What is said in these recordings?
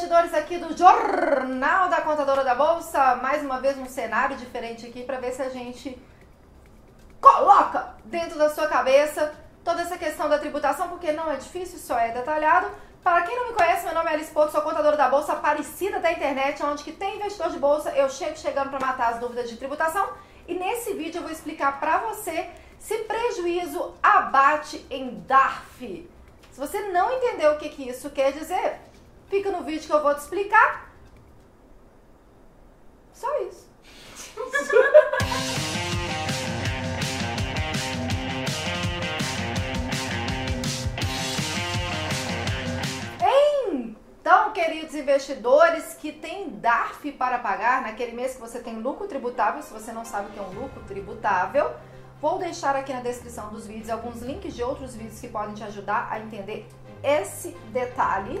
investidores aqui do Jornal da Contadora da Bolsa. Mais uma vez um cenário diferente aqui para ver se a gente coloca dentro da sua cabeça toda essa questão da tributação, porque não é difícil, só é detalhado. Para quem não me conhece, meu nome é Alice Porto, sou contadora da Bolsa Aparecida da internet, onde que tem investidor de bolsa, eu chego chegando para matar as dúvidas de tributação. E nesse vídeo eu vou explicar para você se prejuízo abate em DARF. Se você não entendeu o que, que isso quer dizer, fica no vídeo que eu vou te explicar. Só isso. Então, queridos investidores que têm DARF para pagar naquele mês que você tem lucro tributável, se você não sabe o que é um lucro tributável, vou deixar aqui na descrição dos vídeos alguns links de outros vídeos que podem te ajudar a entender esse detalhe,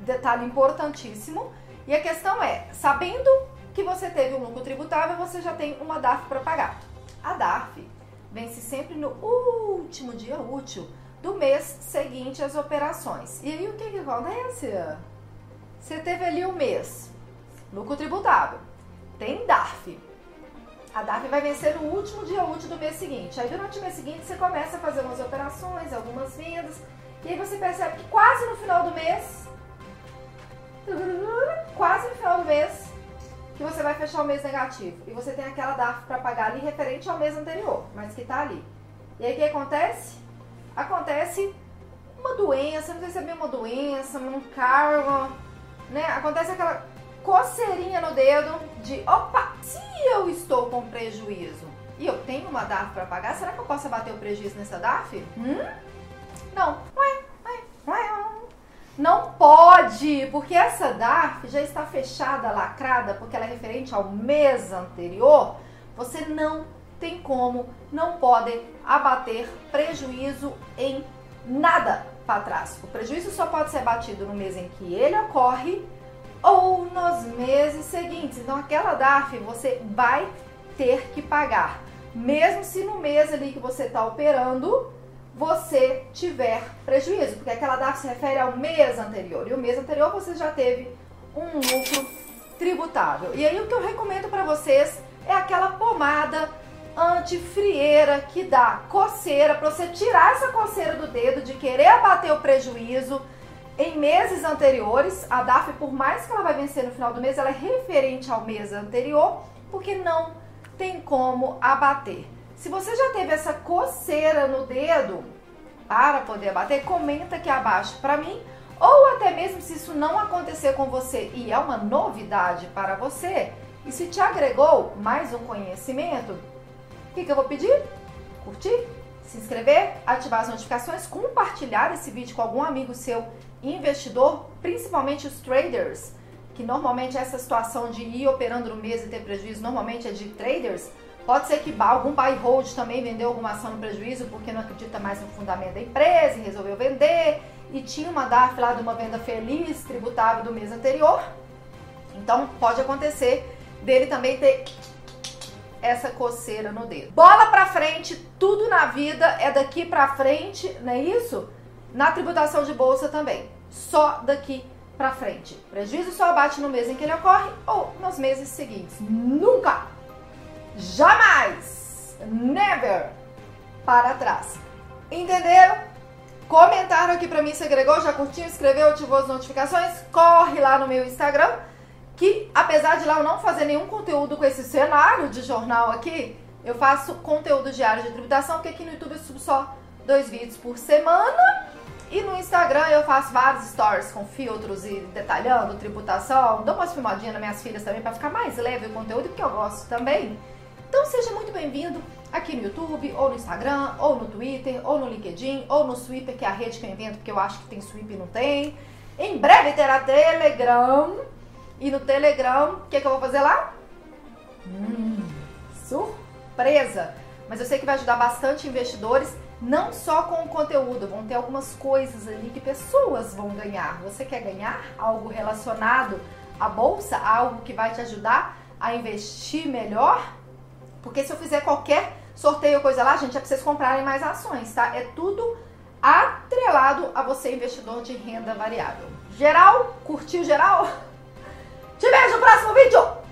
detalhe importantíssimo. E a questão é, sabendo que você teve um lucro tributável, você já tem uma DARF para pagar. A DARF vence sempre no último dia útil do mês seguinte às operações. E aí o que, que acontece? Você teve ali um mês, lucro tributável, tem DARF. A DARF vai vencer no último dia útil do mês seguinte. Aí durante o mês seguinte você começa a fazer umas operações, algumas vendas, e aí você percebe que quase no final do mês, quase no final do mês, que você vai fechar o mês negativo. E você tem aquela DARF para pagar ali referente ao mês anterior, mas que está ali. E aí o que acontece? Acontece uma doença, não sei se é bem uma doença, um cargo, né? Acontece aquela coceirinha no dedo de, opa, se eu estou com prejuízo e eu tenho uma DARF para pagar, será que eu posso abater o prejuízo nessa DARF? Hum? Não. Ué, porque essa DARF já está fechada, lacrada, porque ela é referente ao mês anterior. Você não tem como, não pode abater prejuízo em nada para trás. O prejuízo só pode ser abatido no mês em que ele ocorre ou nos meses seguintes. Então, aquela DARF você vai ter que pagar, mesmo se no mês ali que você está operando você tiver prejuízo, porque aquela DARF se refere ao mês anterior e o mês anterior você já teve um lucro tributável. E aí o que eu recomendo para vocês é aquela pomada antifrieira que dá coceira, para você tirar essa coceira do dedo de querer abater o prejuízo. Em meses anteriores, a DAF, por mais que ela vai vencer no final do mês, ela é referente ao mês anterior, porque não tem como abater. Se você já teve essa coceira no dedo para poder abater, comenta aqui abaixo para mim, ou até mesmo se isso não acontecer com você e é uma novidade para você, e se te agregou mais um conhecimento, o que, que eu vou pedir? Curtir, se inscrever, ativar as notificações, compartilhar esse vídeo com algum amigo seu investidor, principalmente os traders, que normalmente essa situação de ir operando no mês e ter prejuízo normalmente é de traders. Pode ser que algum buy hold também vendeu alguma ação no prejuízo porque não acredita mais no fundamento da empresa e resolveu vender e tinha uma DARF lá de uma venda feliz, tributável do mês anterior. Então pode acontecer dele também ter essa coceira no dedo. Bola pra frente, tudo na vida é daqui pra frente, não é isso? Na tributação de bolsa também, só daqui pra frente. Prejuízo só abate no mês em que ele ocorre ou nos meses seguintes. Nunca, jamais, never para trás. Entenderam? Comentaram aqui pra mim se agregou, já curtiu, inscreveu, ativou as notificações? Corre lá no meu Instagram que apesar de lá eu não fazer nenhum conteúdo com esse cenário de jornal aqui, eu faço conteúdo diário de tributação, porque aqui no YouTube eu subo só dois vídeos por semana. E no Instagram eu faço vários stories com filtros e detalhando tributação. Dou umas filmadinhas nas minhas filhas também para ficar mais leve o conteúdo, porque eu gosto também. Então seja muito bem-vindo aqui no YouTube, ou no Instagram, ou no Twitter, ou no LinkedIn, ou no Sweeper, que é a rede que eu invento, porque eu acho que tem Sweep e não tem. Em breve terá Telegram. E no Telegram, o que, que eu vou fazer lá? Hum, surpresa! Mas eu sei que vai ajudar bastante investidores, não só com o conteúdo, vão ter algumas coisas ali que pessoas vão ganhar. Você quer ganhar algo relacionado à bolsa, algo que vai te ajudar a investir melhor? Porque se eu fizer qualquer sorteio ou coisa lá, gente, é pra vocês comprarem mais ações, tá? É tudo atrelado a você, investidor de renda variável. Geral? Curtiu geral? Te vejo no próximo vídeo!